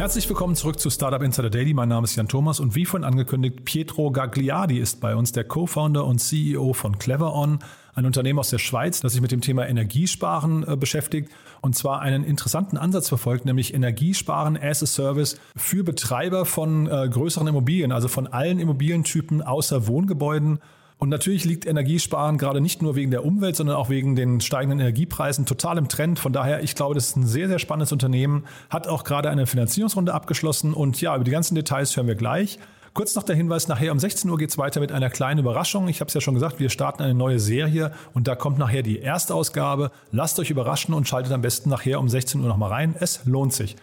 Herzlich willkommen zurück zu Startup Insider Daily. Mein Name ist Jan Thomas und wie vorhin angekündigt, Pietro Gagliardi ist bei uns, der Co-Founder und CEO von CleverOn, ein Unternehmen aus der Schweiz, das sich mit dem Thema Energiesparen äh, beschäftigt und zwar einen interessanten Ansatz verfolgt, nämlich Energiesparen as a Service für Betreiber von äh, größeren Immobilien, also von allen Immobilientypen außer Wohngebäuden. Und natürlich liegt Energiesparen gerade nicht nur wegen der Umwelt, sondern auch wegen den steigenden Energiepreisen total im Trend. Von daher, ich glaube, das ist ein sehr, sehr spannendes Unternehmen, hat auch gerade eine Finanzierungsrunde abgeschlossen. Und ja, über die ganzen Details hören wir gleich. Kurz noch der Hinweis, nachher um 16 Uhr geht es weiter mit einer kleinen Überraschung. Ich habe es ja schon gesagt, wir starten eine neue Serie und da kommt nachher die erste Ausgabe. Lasst euch überraschen und schaltet am besten nachher um 16 Uhr nochmal rein. Es lohnt sich.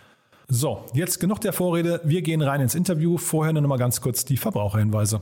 So, jetzt genug der Vorrede. Wir gehen rein ins Interview. Vorher nur noch mal ganz kurz die Verbraucherhinweise.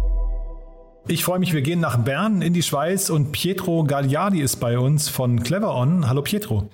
Ich freue mich, wir gehen nach Bern in die Schweiz und Pietro Gagliardi ist bei uns von CleverOn. Hallo Pietro.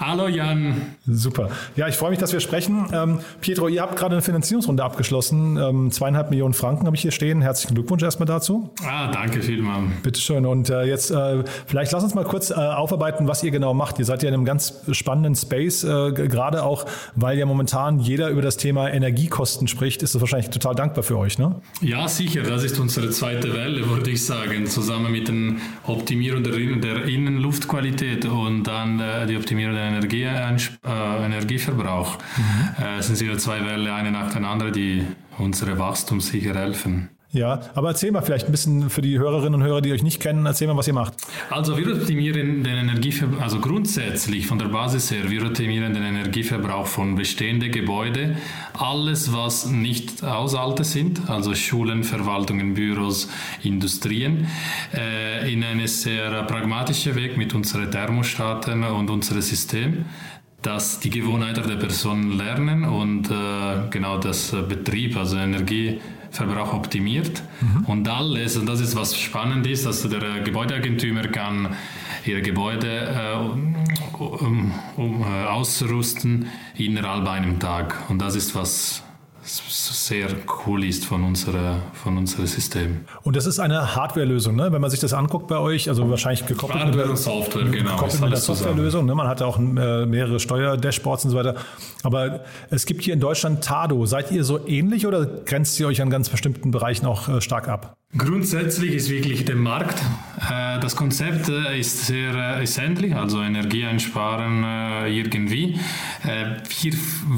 Hallo Jan. Super. Ja, ich freue mich, dass wir sprechen. Ähm, Pietro, ihr habt gerade eine Finanzierungsrunde abgeschlossen. Ähm, zweieinhalb Millionen Franken habe ich hier stehen. Herzlichen Glückwunsch erstmal dazu. Ah, danke vielmals. Bitteschön. Und äh, jetzt äh, vielleicht lass uns mal kurz äh, aufarbeiten, was ihr genau macht. Ihr seid ja in einem ganz spannenden Space, äh, gerade auch, weil ja momentan jeder über das Thema Energiekosten spricht, ist das wahrscheinlich total dankbar für euch, ne? Ja, sicher. Das ist unsere zweite Welle würde ich sagen, zusammen mit der Optimierung der, Innenluftqualität und dann äh, die Optimierung der Energie, äh, Energieverbrauch. Mhm. Äh, sind sicher zwei Welle, eine nach der anderen, die unsere Wachstum sicher helfen. Ja, aber erzähl mal vielleicht ein bisschen für die Hörerinnen und Hörer, die euch nicht kennen, erzähl mal, was ihr macht. Also wir optimieren den Energieverbrauch, also grundsätzlich von der Basis her, wir optimieren den Energieverbrauch von bestehenden Gebäuden. Alles, was nicht Haushalte sind, also Schulen, Verwaltungen, Büros, Industrien, äh, in einen sehr pragmatischen Weg mit unseren Thermostaten und unserem System dass die Gewohnheiten der Personen lernen und äh, genau das Betrieb, also Energie, Verbrauch optimiert. Mhm. Und alles, und das ist was spannend ist, dass der Gebäudeeigentümer kann ihre Gebäude äh, um, um, äh, ausrüsten innerhalb einem Tag. Und das ist was sehr cool ist von unserem von unserem System. Und das ist eine Hardware-Lösung, ne? wenn man sich das anguckt bei euch, also wahrscheinlich gekoppelt Hardware mit Software, genau, gekoppelt mit der Softwarelösung. Ne? Man hat auch äh, mehrere Steuerdashboards und so weiter. Aber es gibt hier in Deutschland Tado. Seid ihr so ähnlich oder grenzt ihr euch an ganz bestimmten Bereichen auch äh, stark ab? Grundsätzlich ist wirklich der Markt. Äh, das Konzept äh, ist sehr ist ähnlich, also Energie einsparen irgendwie. Wir,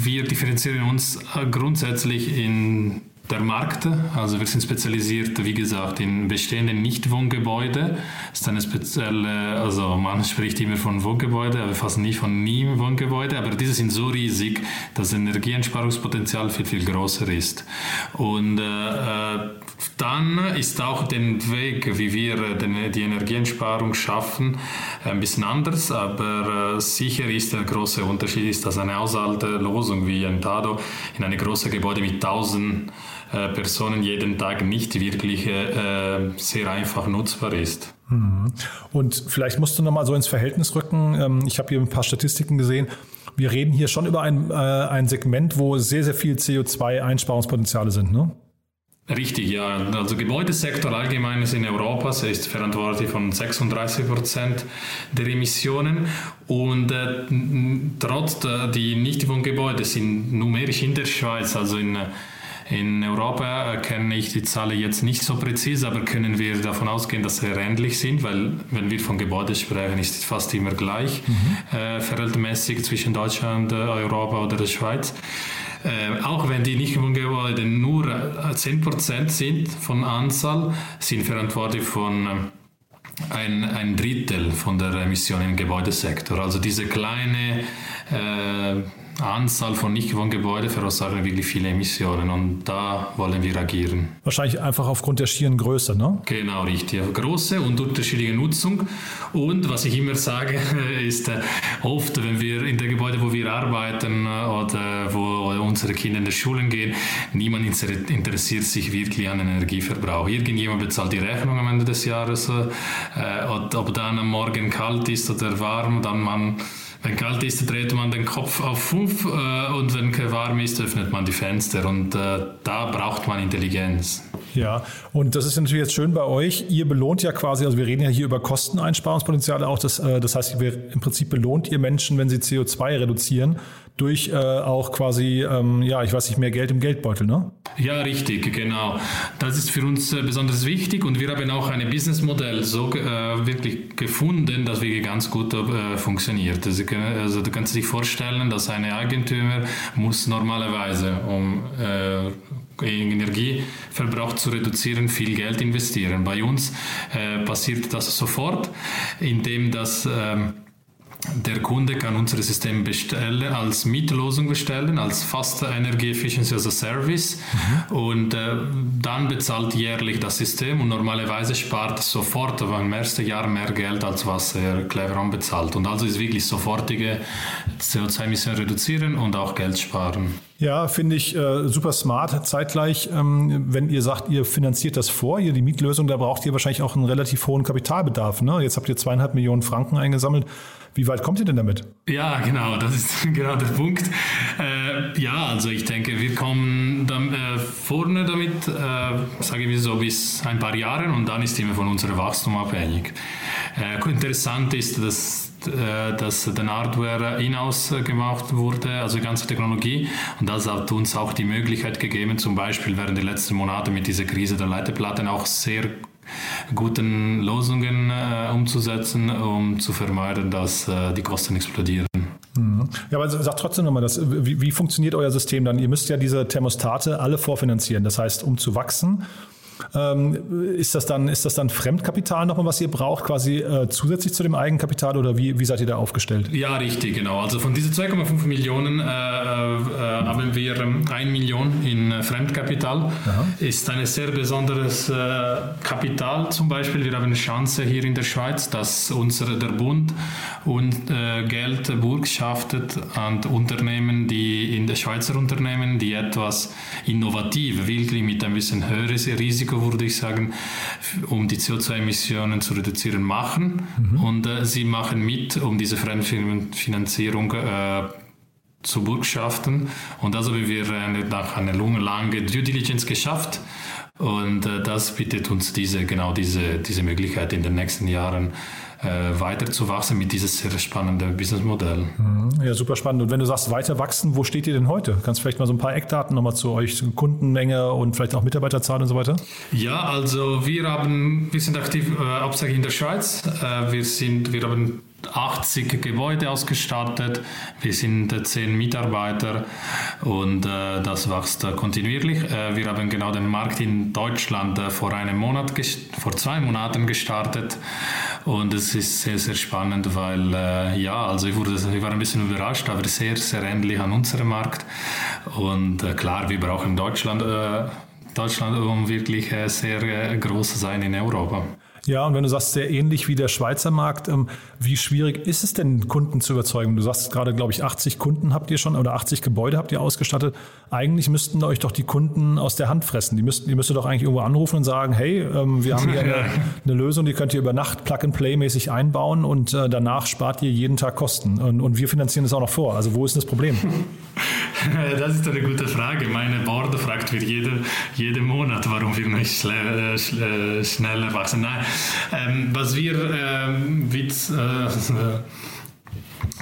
wir differenzieren uns grundsätzlich in der Markt. Also wir sind spezialisiert, wie gesagt, in bestehenden Nicht-Wohngebäude. Ist eine spezielle, also man spricht immer von Wohngebäude, aber fast nie von Nie-Wohngebäude. Aber diese sind so riesig, dass das Energieeinsparungspotenzial viel, viel größer ist. Und äh, dann ist auch der Weg, wie wir die Energieeinsparung schaffen, ein bisschen anders. Aber äh, sicher ist der große Unterschied, ist, dass eine Haushaltslösung wie ein Tado in eine große Gebäude mit 1000 äh, Personen jeden Tag nicht wirklich äh, sehr einfach nutzbar ist. Mhm. Und vielleicht musst du noch mal so ins Verhältnis rücken. Ähm, ich habe hier ein paar Statistiken gesehen. Wir reden hier schon über ein, äh, ein Segment, wo sehr, sehr viel CO2-Einsparungspotenziale sind, ne? Richtig, ja. Also Gebäudesektor allgemein ist in Europa ist verantwortlich von 36 Prozent der Emissionen und äh, trotz der, die nicht von Gebäuden sind numerisch in der Schweiz, also in in Europa kenne ich die Zahlen jetzt nicht so präzise, aber können wir davon ausgehen, dass sie ähnlich sind, weil wenn wir von Gebäuden sprechen, ist es fast immer gleich mhm. äh, verhältnismäßig zwischen Deutschland, Europa oder der Schweiz. Äh, auch wenn die Nichtwohngebäude nur 10% äh, sind von Anzahl, sind verantwortlich von äh, ein, ein Drittel von der Emission im Gebäudesektor. Also diese kleine äh, Anzahl von Nichtwohngebäuden verursachen wirklich viele Emissionen und da wollen wir agieren. Wahrscheinlich einfach aufgrund der schieren Größe, ne? Genau, richtig. Große und unterschiedliche Nutzung. Und was ich immer sage, ist äh, oft, wenn wir in der Gebäude, wo wir arbeiten äh, oder wo unsere Kinder in die Schulen gehen, niemand interessiert sich wirklich an Energieverbrauch. Irgendjemand bezahlt die Rechnung am Ende des Jahres, äh, ob dann am Morgen kalt ist oder warm, dann man wenn kalt ist, dreht man den Kopf auf 5 äh, und wenn warm ist, öffnet man die Fenster und äh, da braucht man Intelligenz. Ja, und das ist natürlich jetzt schön bei euch. Ihr belohnt ja quasi, also wir reden ja hier über Kosteneinsparungspotenziale auch. Das, äh, das heißt, im Prinzip belohnt ihr Menschen, wenn sie CO2 reduzieren durch äh, auch quasi, ähm, ja, ich weiß nicht, mehr Geld im Geldbeutel, ne? Ja, richtig, genau. Das ist für uns äh, besonders wichtig und wir haben auch ein Businessmodell so äh, wirklich gefunden, das wirklich ganz gut äh, funktioniert. Also, also, du kannst dir vorstellen, dass ein Eigentümer muss normalerweise, um äh, Energieverbrauch zu reduzieren, viel Geld investieren. Bei uns äh, passiert das sofort, indem das ähm, der Kunde kann unser System bestellen, als Mietlosung bestellen, als Fast Energy Efficiency as a Service mhm. und äh, dann bezahlt jährlich das System und normalerweise spart sofort im ersten Jahr mehr Geld, als was er Cleveron bezahlt. Und also ist wirklich sofortige CO2-Emissionen reduzieren und auch Geld sparen. Ja, finde ich äh, super smart. Zeitgleich, ähm, wenn ihr sagt, ihr finanziert das vor, ihr die Mietlösung, da braucht ihr wahrscheinlich auch einen relativ hohen Kapitalbedarf. Ne? Jetzt habt ihr zweieinhalb Millionen Franken eingesammelt. Wie weit kommt ihr denn damit? Ja, genau, das ist genau der Punkt. Äh, ja, also ich denke, wir kommen dann, äh, vorne damit, äh, sage ich so, bis ein paar Jahren und dann ist immer von unserem Wachstum abhängig. Äh, interessant ist, dass dass der Hardware in-house gemacht wurde, also die ganze Technologie. Und das hat uns auch die Möglichkeit gegeben, zum Beispiel während der letzten Monate mit dieser Krise der Leiterplatten auch sehr guten Lösungen äh, umzusetzen, um zu vermeiden, dass äh, die Kosten explodieren. Mhm. Ja, aber sag trotzdem nochmal, das, wie, wie funktioniert euer System dann? Ihr müsst ja diese Thermostate alle vorfinanzieren. Das heißt, um zu wachsen, ähm, ist, das dann, ist das dann Fremdkapital nochmal, was ihr braucht, quasi äh, zusätzlich zu dem Eigenkapital oder wie, wie seid ihr da aufgestellt? Ja, richtig, genau. Also von diesen 2,5 Millionen äh, äh, haben wir ähm, 1 Million in äh, Fremdkapital. Aha. Ist ein sehr besonderes äh, Kapital zum Beispiel. Wir haben eine Chance hier in der Schweiz, dass unser, der Bund und äh, Geld burgschaftet an Unternehmen, die in der Schweizer Unternehmen, die etwas innovativ, wirklich mit ein bisschen höheres Risiko Risiko, würde ich sagen, um die CO2-Emissionen zu reduzieren, machen. Mhm. Und äh, sie machen mit, um diese Fremdfinanzierung äh, zu burgschaften. Und also haben wir eine, nach einer langen Due Diligence geschafft. Und äh, das bietet uns diese, genau diese, diese Möglichkeit in den nächsten Jahren äh, weiter zu wachsen mit diesem sehr spannenden Businessmodell. Mhm. Ja, super spannend. Und wenn du sagst, weiter wachsen, wo steht ihr denn heute? Kannst du vielleicht mal so ein paar Eckdaten nochmal zu euch, Kundenmenge und vielleicht auch Mitarbeiterzahl und so weiter? Ja, also wir haben, wir sind aktiv äh, hauptsächlich in der Schweiz. Äh, wir sind, wir haben 80 Gebäude ausgestattet. Wir sind 10 Mitarbeiter und äh, das wächst äh, kontinuierlich. Äh, wir haben genau den Markt in Deutschland äh, vor einem Monat, vor zwei Monaten gestartet und es ist sehr, sehr spannend, weil äh, ja, also ich, wurde, ich war ein bisschen überrascht, aber sehr, sehr ähnlich an unserem Markt und äh, klar, wir brauchen Deutschland, Deutschland um wirklich sehr groß zu sein in Europa. Ja, und wenn du sagst, sehr ähnlich wie der Schweizer Markt, ähm, wie schwierig ist es denn, Kunden zu überzeugen? Du sagst gerade, glaube ich, 80 Kunden habt ihr schon oder 80 Gebäude habt ihr ausgestattet. Eigentlich müssten euch doch die Kunden aus der Hand fressen. Die müssten, ihr müsstet doch eigentlich irgendwo anrufen und sagen, hey, ähm, wir haben hier eine, eine Lösung, die könnt ihr über Nacht Plug-and-Play-mäßig einbauen und äh, danach spart ihr jeden Tag Kosten. Und, und wir finanzieren das auch noch vor. Also wo ist das Problem? Das ist eine gute Frage. Meine Board fragt mir jede, jeden Monat, warum wir nicht schnell, äh, schneller wachsen. Nein, ähm, was wir ähm, Witz, äh,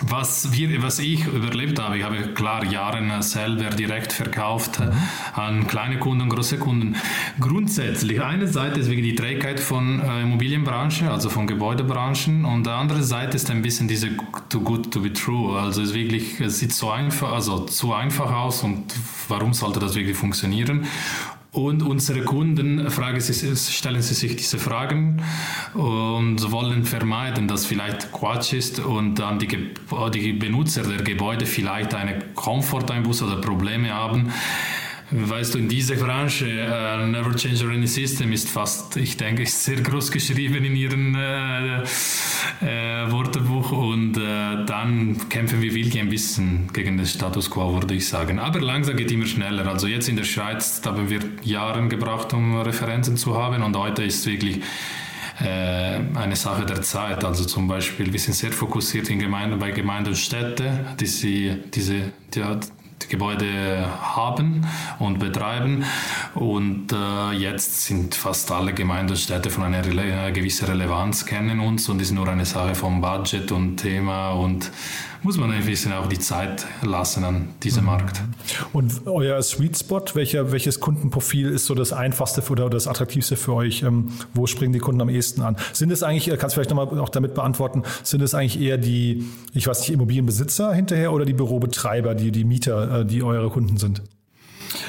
was, wir, was ich überlebt habe, ich habe klar Jahre selber direkt verkauft an kleine Kunden und große Kunden. Grundsätzlich, eine Seite ist wegen die Trägheit von äh, Immobilienbranche, also von Gebäudebranchen, und die andere Seite ist ein bisschen diese too good to be true. Also es wirklich, es sieht so einfach, also zu einfach aus und warum sollte das wirklich funktionieren? Und unsere Kunden fragen sie, stellen sie sich diese Fragen und wollen vermeiden, dass vielleicht Quatsch ist und dann die, die Benutzer der Gebäude vielleicht eine Komforteinbuß oder Probleme haben. Weißt du, in dieser Branche, uh, Never Change Any System ist fast, ich denke, sehr groß geschrieben in ihrem äh, äh, Wörterbuch und äh, dann kämpfen wir wirklich ein bisschen gegen den Status quo, würde ich sagen. Aber langsam geht immer schneller. Also jetzt in der Schweiz haben wir Jahre gebraucht, um Referenzen zu haben und heute ist wirklich äh, eine Sache der Zeit. Also zum Beispiel, wir sind sehr fokussiert in Gemeinden, bei Gemeinden und Städten, die sie, die, Gebäude haben und betreiben. Und äh, jetzt sind fast alle Gemeinden und Städte von einer Rele gewissen Relevanz kennen uns und ist nur eine Sache vom Budget und Thema und muss man ein bisschen auch die Zeit lassen an diesem mhm. Markt. Und euer Sweet Spot, welcher, welches Kundenprofil ist so das einfachste oder das attraktivste für euch? Ähm, wo springen die Kunden am ehesten an? Sind es eigentlich, kannst du vielleicht nochmal auch damit beantworten, sind es eigentlich eher die, ich weiß nicht, Immobilienbesitzer hinterher oder die Bürobetreiber, die, die Mieter, äh, die eure Kunden sind?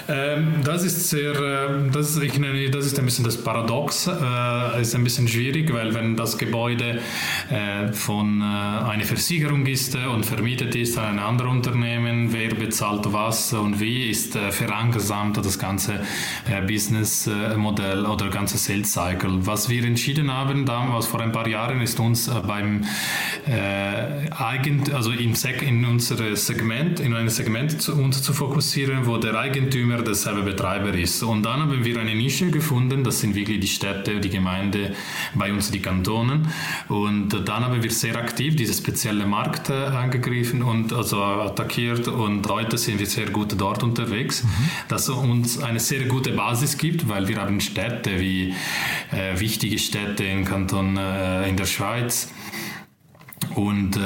Ähm, das ist sehr, äh, das, ich nenne, das ist ein bisschen das Paradox, äh, ist ein bisschen schwierig, weil wenn das Gebäude äh, von äh, einer Versicherung ist und vermietet ist an ein anderes Unternehmen, wer bezahlt was und wie, ist verlangsamt das ganze Businessmodell oder ganze Sales Cycle. Was wir entschieden haben damals vor ein paar Jahren ist uns beim Eigent, also im in unser Segment, in ein Segment zu, uns zu fokussieren, wo der Eigentümer Eigentümer derselbe Betreiber ist. Und dann haben wir eine Nische gefunden, das sind wirklich die Städte, die Gemeinde, bei uns die Kantonen. Und dann haben wir sehr aktiv diese spezielle Markt äh, angegriffen und also attackiert und heute sind wir sehr gut dort unterwegs, mhm. das uns eine sehr gute Basis gibt, weil wir haben Städte wie äh, wichtige Städte im Kanton äh, in der Schweiz und äh,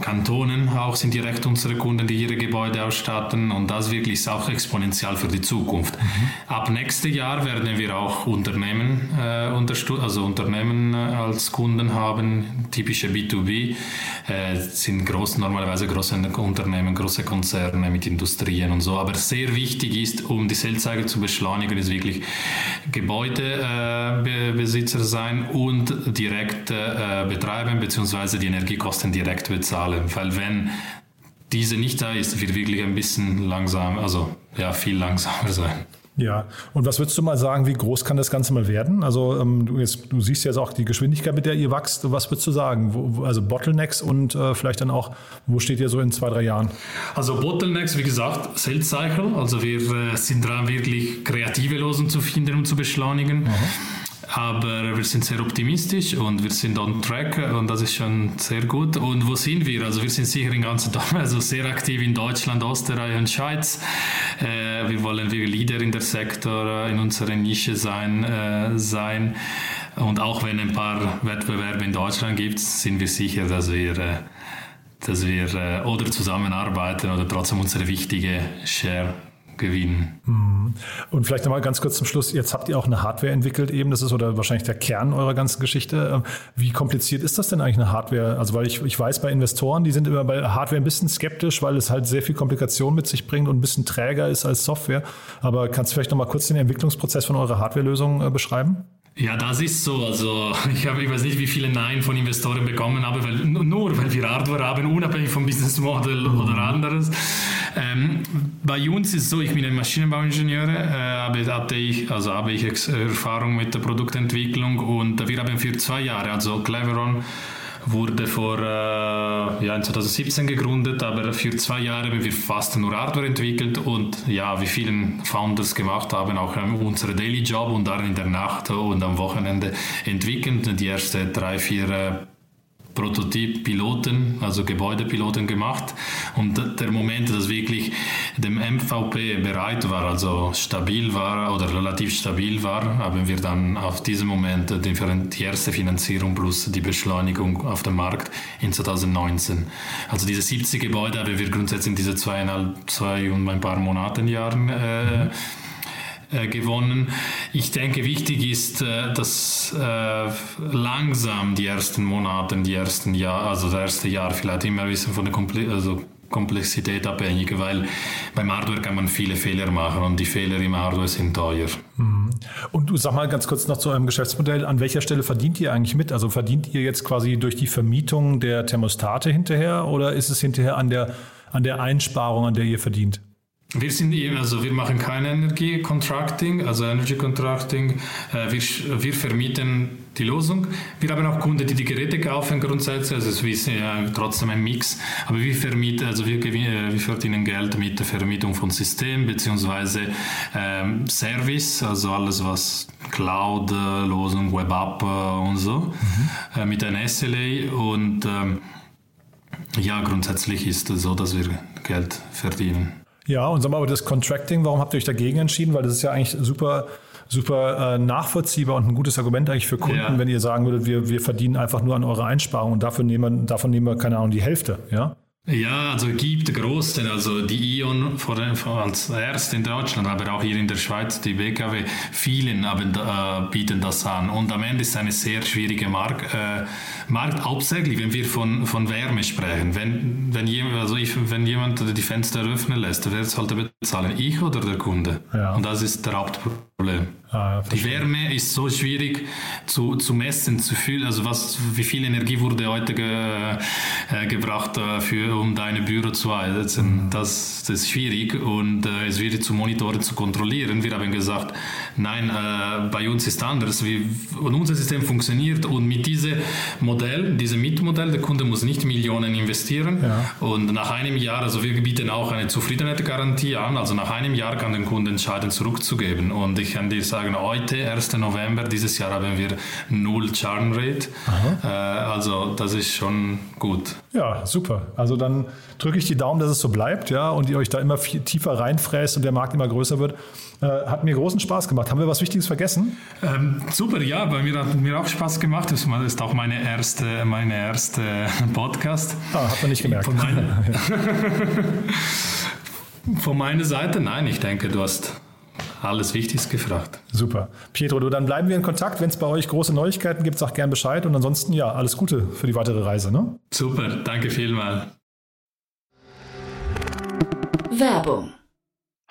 Kantonen auch sind direkt unsere Kunden, die ihre Gebäude ausstatten und das wirklich ist auch exponentiell für die Zukunft. Mhm. Ab nächstes Jahr werden wir auch Unternehmen äh, also Unternehmen äh, als Kunden haben, typische B2B äh, sind groß, normalerweise große Unternehmen, große Konzerne mit Industrien und so, aber sehr wichtig ist, um die Sellzeit zu beschleunigen, ist wirklich Gebäudebesitzer äh, sein und direkt äh, betreiben bzw. die Energiekosten direkt bezahlen. Weil wenn diese nicht da ist, wird wirklich ein bisschen langsam, also ja, viel langsamer sein. Ja, und was würdest du mal sagen, wie groß kann das Ganze mal werden? Also ähm, du, jetzt, du siehst jetzt auch die Geschwindigkeit, mit der ihr wächst. Was würdest du sagen? Wo, also Bottlenecks und äh, vielleicht dann auch, wo steht ihr so in zwei, drei Jahren? Also Bottlenecks, wie gesagt, Sales Cycle. Also wir äh, sind dran, wirklich kreative Lösungen zu finden und zu beschleunigen. Mhm. Aber wir sind sehr optimistisch und wir sind on track und das ist schon sehr gut. Und wo sind wir? Also wir sind sicher in ganz Deutschland, also sehr aktiv in Deutschland, Österreich und Schweiz. Äh, wir wollen wir Leader in der Sektor, in unserer Nische sein. Äh, sein. Und auch wenn ein paar Wettbewerbe in Deutschland gibt, sind wir sicher, dass wir äh, dass wir äh, oder zusammenarbeiten oder trotzdem unsere wichtige Share gewinnen. Mhm. Und vielleicht nochmal ganz kurz zum Schluss, jetzt habt ihr auch eine Hardware entwickelt eben, das ist oder wahrscheinlich der Kern eurer ganzen Geschichte. Ähm, wie kompliziert ist das denn eigentlich eine Hardware? Also weil ich, ich weiß bei Investoren, die sind immer bei Hardware ein bisschen skeptisch, weil es halt sehr viel Komplikation mit sich bringt und ein bisschen träger ist als Software. Aber kannst du vielleicht nochmal kurz den Entwicklungsprozess von eurer Hardware-Lösung äh, beschreiben? Ja, das ist so. Also ich, habe, ich weiß nicht, wie viele Nein von Investoren bekommen habe, weil, nur weil wir Hardware haben, unabhängig vom Business Model mhm. oder anderes. Ähm, bei uns ist es so, ich bin ein Maschinenbauingenieur, äh, habe, hatte ich, also habe ich Erfahrung mit der Produktentwicklung und wir haben für zwei Jahre, also Cleveron, wurde vor äh, ja, 2017 gegründet, aber für zwei Jahre haben wir fast nur Hardware entwickelt und ja, wie vielen Founders gemacht haben, auch unsere Daily Job und dann in der Nacht und am Wochenende entwickelt. Die ersten drei, vier äh, Prototyp-Piloten, also Gebäudepiloten gemacht. Und der Moment, dass wirklich MVP bereit war, also stabil war oder relativ stabil war, haben wir dann auf diesem Moment die erste Finanzierung plus die Beschleunigung auf dem Markt in 2019. Also diese 70 Gebäude haben wir grundsätzlich in diese zweieinhalb, zwei und ein paar Monaten Jahren äh, äh, gewonnen. Ich denke, wichtig ist, äh, dass äh, langsam die ersten Monate, die ersten Jahre, also das erste Jahr vielleicht immer ein bisschen von der also Komplexität abhängig, weil beim Hardware kann man viele Fehler machen und die Fehler im Hardware sind teuer. Mhm. Und du sag mal ganz kurz noch zu eurem Geschäftsmodell, an welcher Stelle verdient ihr eigentlich mit? Also verdient ihr jetzt quasi durch die Vermietung der Thermostate hinterher oder ist es hinterher an der, an der Einsparung, an der ihr verdient? Wir sind also wir machen kein Energie-Contracting, also Energy-Contracting. Äh, wir, wir vermieten die Lösung. Wir haben auch Kunden, die die Geräte kaufen grundsätzlich, also es ist ja trotzdem ein Mix. Aber wir vermieten, also wir, wir verdienen Geld mit der Vermietung von Systemen beziehungsweise ähm, Service, also alles was Cloud-Lösung, Web-App und so, mhm. äh, mit einem SLA und ähm, ja, grundsätzlich ist es so, dass wir Geld verdienen. Ja, und sag mal, aber das Contracting, warum habt ihr euch dagegen entschieden? Weil das ist ja eigentlich super, super äh, nachvollziehbar und ein gutes Argument eigentlich für Kunden, ja. wenn ihr sagen würdet, wir, wir verdienen einfach nur an eurer Einsparung und dafür nehmen, davon nehmen wir, keine Ahnung, die Hälfte, ja? Ja, also gibt großen, also die Ion vor, als erst in Deutschland, aber auch hier in der Schweiz, die BKW, vielen haben, äh, bieten das an. Und am Ende ist es eine sehr schwierige Markt, äh, Markt hauptsächlich, wenn wir von, von Wärme sprechen. Wenn, wenn, jemand, also ich, wenn jemand die Fenster öffnen lässt, wer sollte bezahlen? Ich oder der Kunde? Ja. Und das ist der Hauptproblem. Ah, die Wärme ist so schwierig zu, zu messen, zu fühlen. Also was, wie viel Energie wurde heute ge, äh, gebracht, äh, für, um deine Büro zu heizen? Das, das ist schwierig und äh, es wird zu monitoren, zu kontrollieren. Wir haben gesagt, nein, äh, bei uns ist anders. Wir, und unser System funktioniert und mit diesem Modell, diesem Mietmodell, der Kunde muss nicht Millionen investieren ja. und nach einem Jahr, also wir bieten auch eine Zufriedenheitsgarantie an. Also nach einem Jahr kann der Kunde entscheiden, zurückzugeben. Und ich kann dir sagen, heute, 1. November, dieses Jahr haben wir null Churn Rate. Äh, also das ist schon gut. Ja, super. Also dann drücke ich die Daumen, dass es so bleibt, ja, und ihr euch da immer viel tiefer reinfräst und der Markt immer größer wird. Äh, hat mir großen Spaß gemacht. Haben wir was Wichtiges vergessen? Ähm, super, ja, bei mir hat mir auch Spaß gemacht. Das ist auch meine erste, meine erste Podcast. Ah, hat man nicht gemerkt. Von meiner, Von meiner Seite, nein, ich denke, du hast alles Wichtiges gefragt. Super. Pietro, du, dann bleiben wir in Kontakt. Wenn es bei euch große Neuigkeiten gibt, sag gern Bescheid. Und ansonsten, ja, alles Gute für die weitere Reise. Ne? Super, danke vielmals. Werbung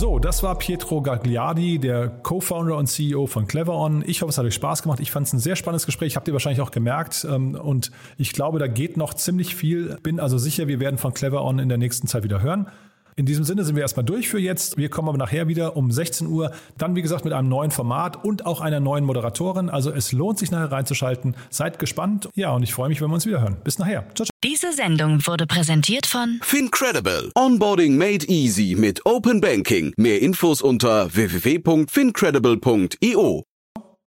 So, das war Pietro Gagliardi, der Co-Founder und CEO von CleverOn. Ich hoffe, es hat euch Spaß gemacht. Ich fand es ein sehr spannendes Gespräch, habt ihr wahrscheinlich auch gemerkt. Ähm, und ich glaube, da geht noch ziemlich viel. Bin also sicher, wir werden von CleverOn in der nächsten Zeit wieder hören. In diesem Sinne sind wir erstmal durch für jetzt. Wir kommen aber nachher wieder um 16 Uhr. Dann, wie gesagt, mit einem neuen Format und auch einer neuen Moderatorin. Also es lohnt sich nachher reinzuschalten. Seid gespannt. Ja, und ich freue mich, wenn wir uns wieder hören. Bis nachher. Ciao, ciao. Diese Sendung wurde präsentiert von Fincredible. Onboarding made easy mit Open Banking. Mehr Infos unter www.fincredible.io.